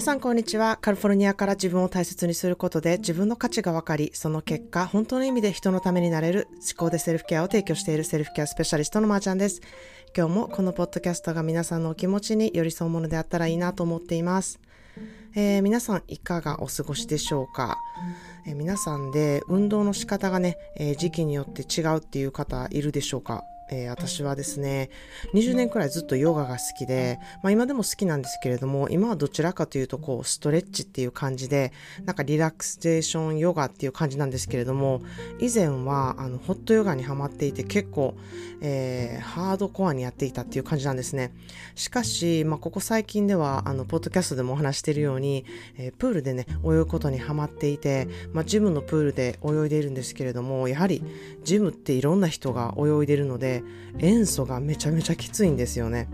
皆さんこんにちは。カリフォルニアから自分を大切にすることで自分の価値が分かり、その結果、本当の意味で人のためになれる思考でセルフケアを提供しているセルフケアスペシャリストのまーちゃんです。今日もこのポッドキャストが皆さんのお気持ちに寄り添うものであったらいいなと思っています。えー、皆さんいかがお過ごしでしょうか、えー、皆さんで運動の仕方がね、えー、時期によって違うっていう方いるでしょうか？えー、私はですね、20年くらいずっとヨガが好きで、まあ今でも好きなんですけれども、今はどちらかというとこう、ストレッチっていう感じで、なんかリラクゼーションヨガっていう感じなんですけれども、以前はあの、ホットヨガにハマっていて結構、えー、ハードコアにやっていたっていう感じなんですね。しかし、まあここ最近では、あの、ポッドキャストでもお話しているように、えー、プールでね、泳ぐことにハマっていて、まあジムのプールで泳いでいるんですけれども、やはりジムっていろんな人が泳いでいるので、塩素がめちゃめちゃきついんですよね。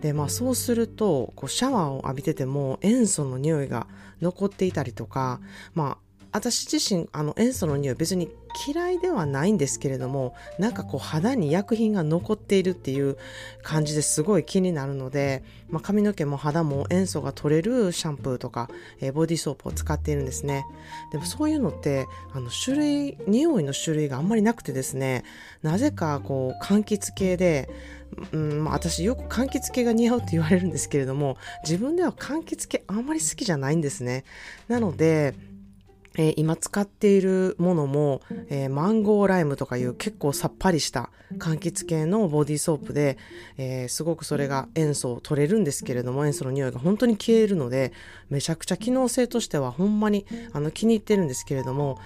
でまあそうするとこうシャワーを浴びてても塩素の匂いが残っていたりとかまあ私自身あの塩素の匂い別に嫌いではないんですけれどもなんかこう肌に薬品が残っているっていう感じですごい気になるので、まあ、髪の毛も肌も塩素が取れるシャンプーとか、えー、ボディーソープを使っているんですね。でもそういうのってあの種類匂いの種類があんまりなくてですねなぜかこう柑橘系でうんまあ、私よく柑橘系が似合うって言われるんですけれども自分では柑橘系あんまり好きじゃないんですね。なのでえー、今使っているものも、えー、マンゴーライムとかいう結構さっぱりした柑橘系のボディーソープで、えー、すごくそれが塩素を取れるんですけれども塩素の匂いが本当に消えるのでめちゃくちゃ機能性としてはほんまにあの気に入ってるんですけれども、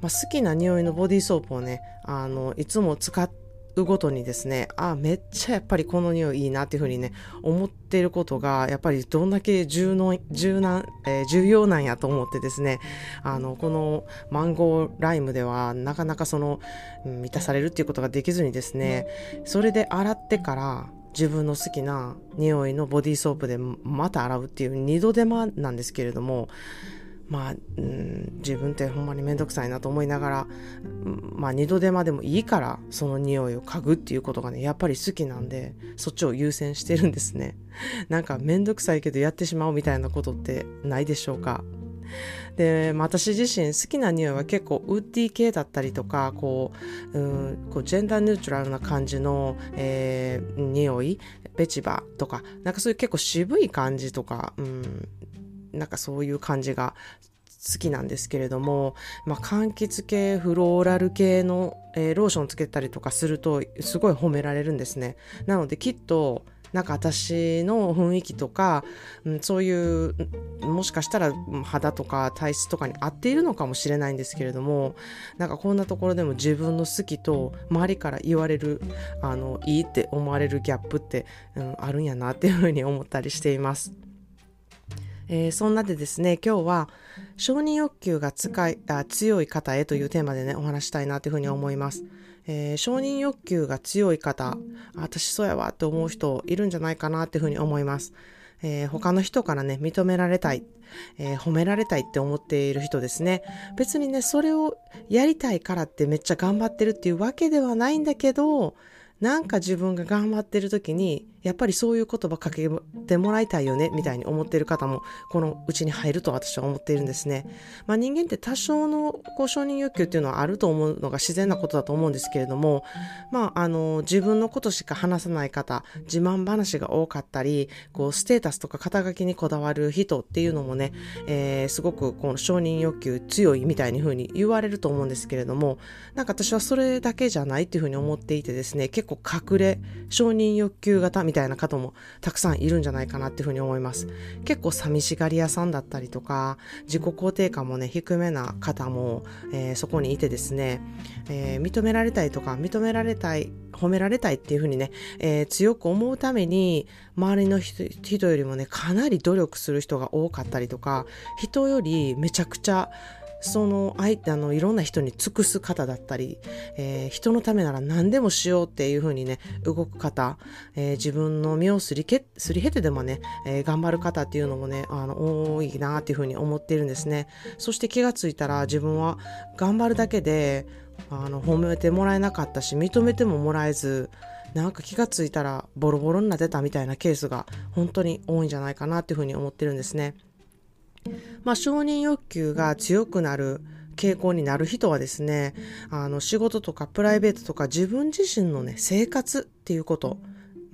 まあ、好きな匂いのボディーソープをねあのいつも使ってごとにですね、あ、めっちゃやっぱりこの匂いいいなっていうふうにね、思っていることが、やっぱりどんだけ重の重難、えー、重要なんやと思ってですね、あの、このマンゴーライムではなかなかその、満たされるっていうことができずにですね、それで洗ってから、自分の好きな匂いのボディーソープでまた洗うっていう二度手間なんですけれども、まあ、うん、自分ってほんまにめんどくさいなと思いながら、まあ二度手間でもいいからその匂いを嗅ぐっていうことがね、やっぱり好きなんで、そっちを優先してるんですね。なんかめんどくさいけどやってしまうみたいなことってないでしょうかで、まあ、私自身好きな匂いは結構ウッディ系だったりとかこううんこうジェンダーニュートラルな感じの、えー、匂いベチバとかなんかそういう結構渋い感じとか、うん、なんかそういう感じが好きなんですけれども、まあ、柑橘系、フローラル系の、えー、ローションつけたりとかすると、すごい褒められるんですね。なので、きっと、なんか私の雰囲気とか、うん、そういう、もしかしたら肌とか体質とかに合っているのかもしれないんですけれども、なんかこんなところでも自分の好きと周りから言われる、あの、いいって思われるギャップって、うん、あるんやなっていうふうに思ったりしています。えー、そんなでですね、今日は承認欲求が使いあ強い方へというテーマでね、お話したいなというふうに思います。えー、承認欲求が強い方、私そうやわって思う人いるんじゃないかなっていうふうに思います。えー、他の人からね、認められたい、えー、褒められたいって思っている人ですね。別にね、それをやりたいからってめっちゃ頑張ってるっていうわけではないんだけど、なんか自分が頑張ってる時にやっぱりそういう言葉かけてもらいたいよねみたいに思っている方もこのうちに入ると私は思っているんですね。まあ、人間って多少のこう承認欲求っていうのはあると思うのが自然なことだと思うんですけれども、まあ、あの自分のことしか話さない方自慢話が多かったりこうステータスとか肩書きにこだわる人っていうのもね、えー、すごくこの承認欲求強いみたいに風に言われると思うんですけれどもなんか私はそれだけじゃないっていうふうに思っていてですね結構隠れ承認欲求型みたいなたいな方もたくさんいるんじゃないかなっていうふうに思います。結構寂しがり屋さんだったりとか、自己肯定感もね、低めな方も、えー、そこにいてですね、えー、認められたいとか、認められたい、褒められたいっていうふうにね、えー、強く思うために、周りの人よりもね、かなり努力する人が多かったりとか、人よりめちゃくちゃその相手あのいろんな人に尽くす方だったり、えー、人のためなら何でもしようっていうふうにね動く方、えー、自分の身をすりけすり経てでもね、えー、頑張る方っていうのもねあの多いなっていうふうに思っているんですねそして気がついたら自分は頑張るだけであの褒めてもらえなかったし認めてももらえずなんか気がついたらボロボロになってたみたいなケースが本当に多いんじゃないかなっていうふうに思ってるんですね。まあ、承認欲求が強くなる傾向になる人はですね、あの仕事とかプライベートとか自分自身のね、生活っていうこと、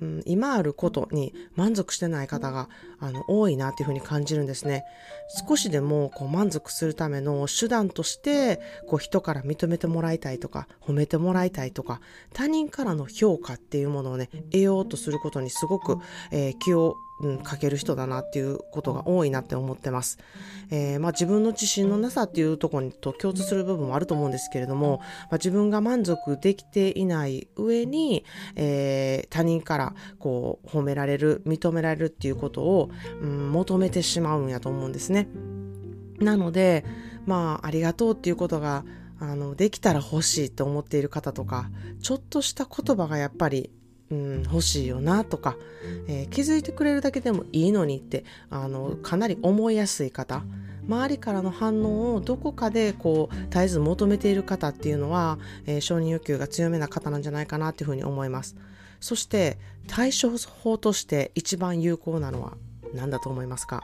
うん、今あることに満足してない方があの多いなっていうふうに感じるんですね。少しでもこう満足するための手段としてこう人から認めてもらいたいとか褒めてもらいたいとか他人からの評価っていうものをね得ようとすることにすごく、えー、気をうん、かける人だなっていうことが多いなって思ってます。えー、まあ、自分の自信のなさっていうところにと共通する部分もあると思うんですけれども、まあ、自分が満足できていない上に、えー、他人からこう褒められる、認められるっていうことを、うん、求めてしまうんやと思うんですね。なので、まあ、ありがとうっていうことがあの、できたら欲しいと思っている方とか、ちょっとした言葉がやっぱりうん、欲しいよなとか、えー、気づいてくれるだけでもいいのにってあのかなり思いやすい方周りからの反応をどこかでこう絶えず求めている方っていうのは、えー、承認欲求が強めな方なんじゃないかなっていうふうに思います。そして対処法として一番有効なのは何だと思いますか？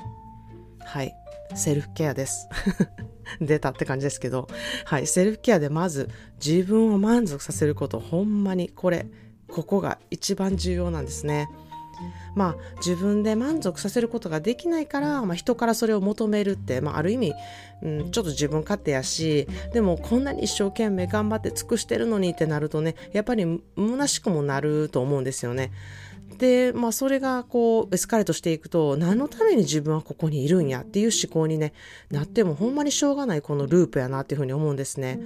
はい。セルフケアです。出たって感じですけど。はい。セルフケアでまず自分を満足させること。ほんまにこれ。ここが一番重要なんですね。まあ自分で満足させることができないから、まあ、人からそれを求めるって、まあ、ある意味、うん、ちょっと自分勝手やしでもこんなに一生懸命頑張って尽くしてるのにってなるとねやっぱり虚しくもなると思うんですよね。で、まあそれがこうエスカレートしていくと何のために自分はここにいるんやっていう思考に、ね、なってもほんまにしょうがないこのループやなっていうふうに思うんですね。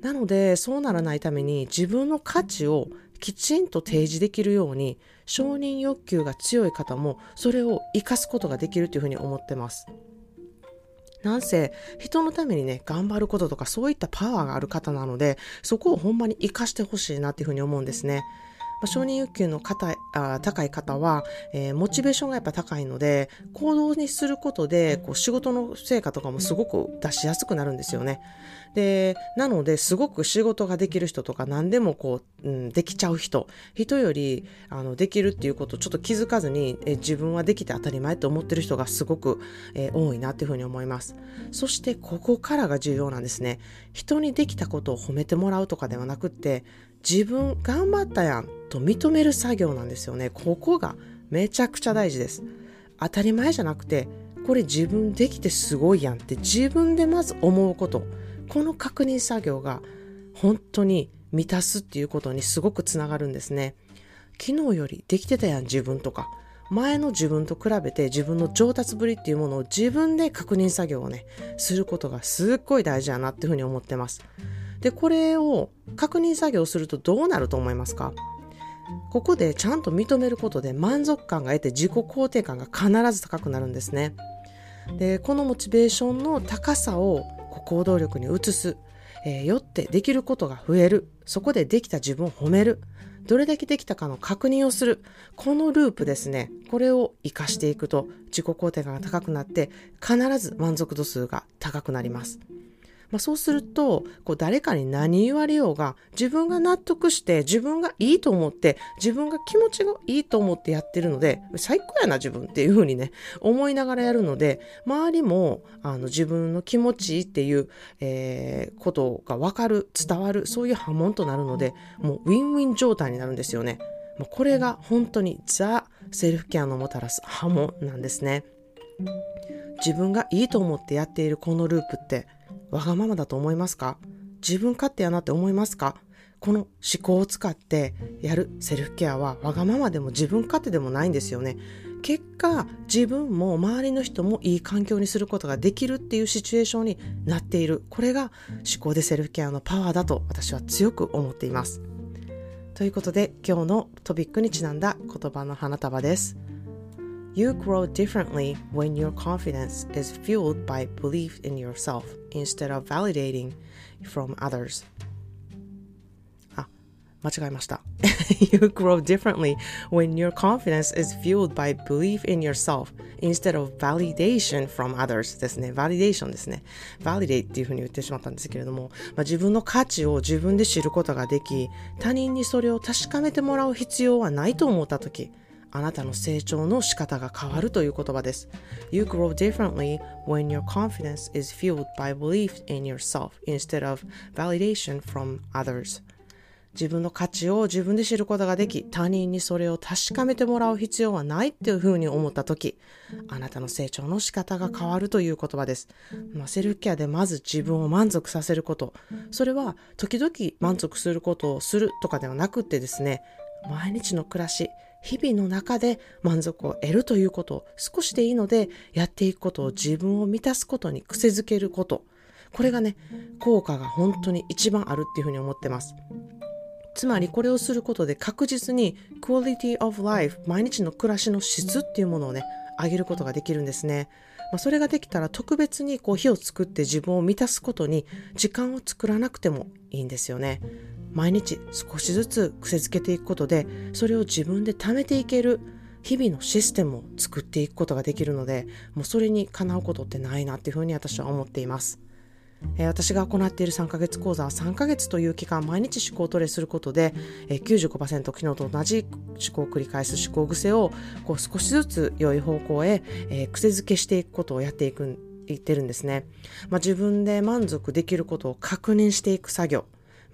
なのでそうならないために自分の価値をきちんと提示できるように承認欲求が強い方もそれを生かすことができるというふうに思ってます。なんせ人のためにね頑張ることとかそういったパワーがある方なのでそこをほんまに生かしてほしいなっていうふうに思うんですね。まあ、承認欲求の方あ高い方は、えー、モチベーションがやっぱ高いので行動にすることでこう仕事の成果とかもすごく出しやすくなるんですよね。でなのですごく仕事ができる人とか何でもこう、うん、できちゃう人人よりあのできるっていうことをちょっと気づかずに、え自分はできて当たり前と思ってる人がすごく、えー、多いなっていうふうに思います。そしてここからが重要なんですね。人にできたことを褒めてもらうとかではなくって自分頑張ったやんと認める作業なんですよね。ここがめちゃくちゃ大事です。当たり前じゃなくて、これ自分できてすごいやんって自分でまず思うこと。この確認作業が本当に満たすっていうことにすごくつながるんですね。昨日よりできてたやん自分とか。前の自分と比べて自分の上達ぶりっていうものを自分で確認作業をね、することがすっごい大事やなっていうふうに思ってます。で、これを確認作業するとどうなると思いますか？ここでちゃんと認めることで満足感が得て自己肯定感が必ず高くなるんですね。で、このモチベーションの高さを行動力に移す、えー、よってできることが増える。そこでできた自分を褒める。どれだけできたかの確認をする。このループですね。これを活かしていくと自己肯定感が高くなって必ず満足度数が高くなります。まあ、そうするとこう誰かに何言われようが自分が納得して自分がいいと思って自分が気持ちがいいと思ってやってるので最高やな自分っていうふうにね思いながらやるので周りもあの自分の気持ちいいっていう、えー、ことが分かる伝わるそういう波紋となるのでもうウィンウィン状態になるんですよね。もうこれが本当にザ・セルフケアのもたらす波紋なんですね。自分がいいと思ってやっているこのループってわがままだと思いますか？自分勝手やなって思いますか？この思考を使ってやるセルフケアはわがままでも自分勝手でもないんですよね。結果自分も周りの人もいい環境にすることができるっていうシチュエーションになっているこれが思考でセルフケアのパワーだと私は強く思っています。ということで今日のトピックにちなんだ言葉の花束です。You grow differently when your confidence is fueled by belief in yourself instead of validating from others. あ、間違えました。you grow differently when your confidence is fueled by belief in yourself instead of validation from others ですね。validation ですね。validate っていうふうに言ってしまったんですけれども、まあ、自分の価値を自分で知ることができ、他人にそれを確かめてもらう必要はないと思ったとき、 あなたの成長の仕方が変わるという言葉です。You grow differently when your confidence is fueled by belief in yourself instead of validation from others. 自分の価値を自分で知ることができ、他人にそれを確かめてもらう必要はないっていうふうに思ったとき、あなたの成長の仕方が変わるという言葉です。まあ、セルフケアでまず自分を満足させること。それは時々満足することをするとかではなくてですね、毎日の暮らし、日々の中で満足を得るということを少しでいいのでやっていくことを自分を満たすことに癖づけること。これがね、効果が本当に一番あるっていうふうに思ってます。つまりこれをすることで確実にクオリティオブライフ毎日の暮らしの質っていうものをね上げることができるんですね。まあ、それができたら特別にこう火を作って自分を満たすことに時間を作らなくてもいいんですよね。毎日少しずつ癖づけていくことでそれを自分で貯めていける日々のシステムを作っていくことができるのでもうそれにかなうことってないなっていうふうに私は思っています。え私が行っている3ヶ月講座は3ヶ月という期間毎日思考トレすることで、え95%昨日と同じ思考を繰り返す思考癖をこう少しずつ良い方向へ、えー、癖づけしていくことをやっていく言ってるんですね。まあ、自分で満足できることを確認していく作業。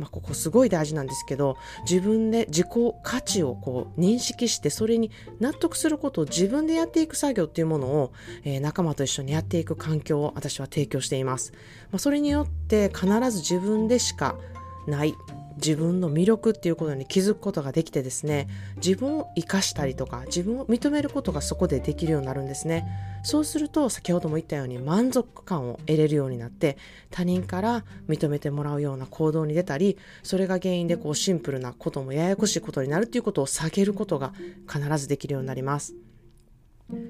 まあ、ここすごい大事なんですけど自分で自己価値をこう認識してそれに納得することを自分でやっていく作業っていうものを、えー、仲間と一緒にやっていく環境を私は提供しています。まあ、それによって必ず自分でしかない自分の魅力っていうことに気づくことができてですね自分を生かしたりとか自分を認めることがそこでできるようになるんですね。そうすると先ほども言ったように満足感を得れるようになって他人から認めてもらうような行動に出たりそれが原因でこうシンプルなこともややこしいことになるっていうことを下げることが必ずできるようになります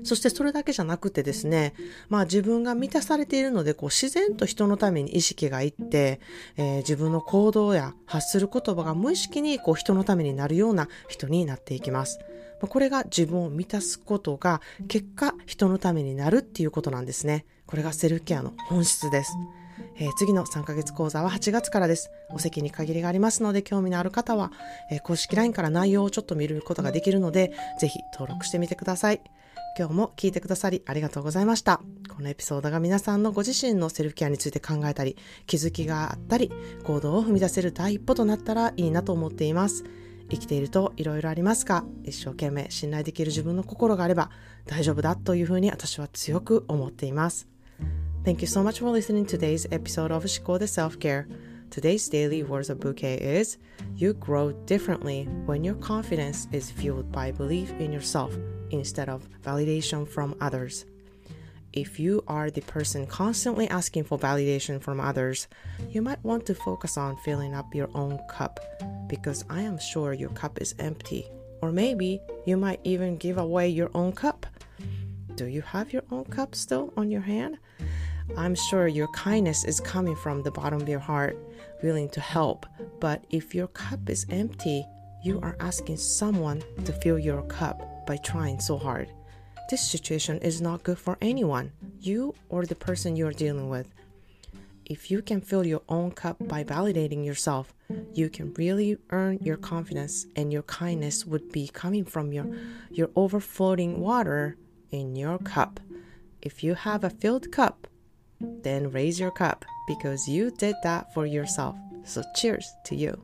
そしてそれだけじゃなくてですね、まあ自分が満たされているので、こう自然と人のために意識がいって、えー、自分の行動や発する言葉が無意識にこう人のためになるような人になっていきます。これが自分を満たすことが結果人のためになるっていうことなんですね。これがセルフケアの本質です。えー、次の3ヶ月講座は8月からです。お席に限りがありますので、興味のある方は、えー、公式 LINE から内容をちょっと見ることができるので、ぜひ登録してみてください。今日も聞いてくださりありがとうございました。このエピソードが皆さんのご自身のセルフケアについて考えたり、気づきがあったり、行動を踏み出せる第一歩となったらいいなと思っています。生きていると色々ありますが、一生懸命信頼できる自分の心があれば大丈夫だというふうに私は強く思っています。Thank you so much for listening to today's episode of 思考で Self-Care. Today's daily words of bouquet is You grow differently when your confidence is fueled by belief in yourself instead of validation from others. If you are the person constantly asking for validation from others, you might want to focus on filling up your own cup because I am sure your cup is empty. Or maybe you might even give away your own cup. Do you have your own cup still on your hand? I'm sure your kindness is coming from the bottom of your heart, willing to help. But if your cup is empty, you are asking someone to fill your cup by trying so hard. This situation is not good for anyone, you or the person you are dealing with. If you can fill your own cup by validating yourself, you can really earn your confidence and your kindness would be coming from your, your overflowing water in your cup. If you have a filled cup, then raise your cup because you did that for yourself. So cheers to you.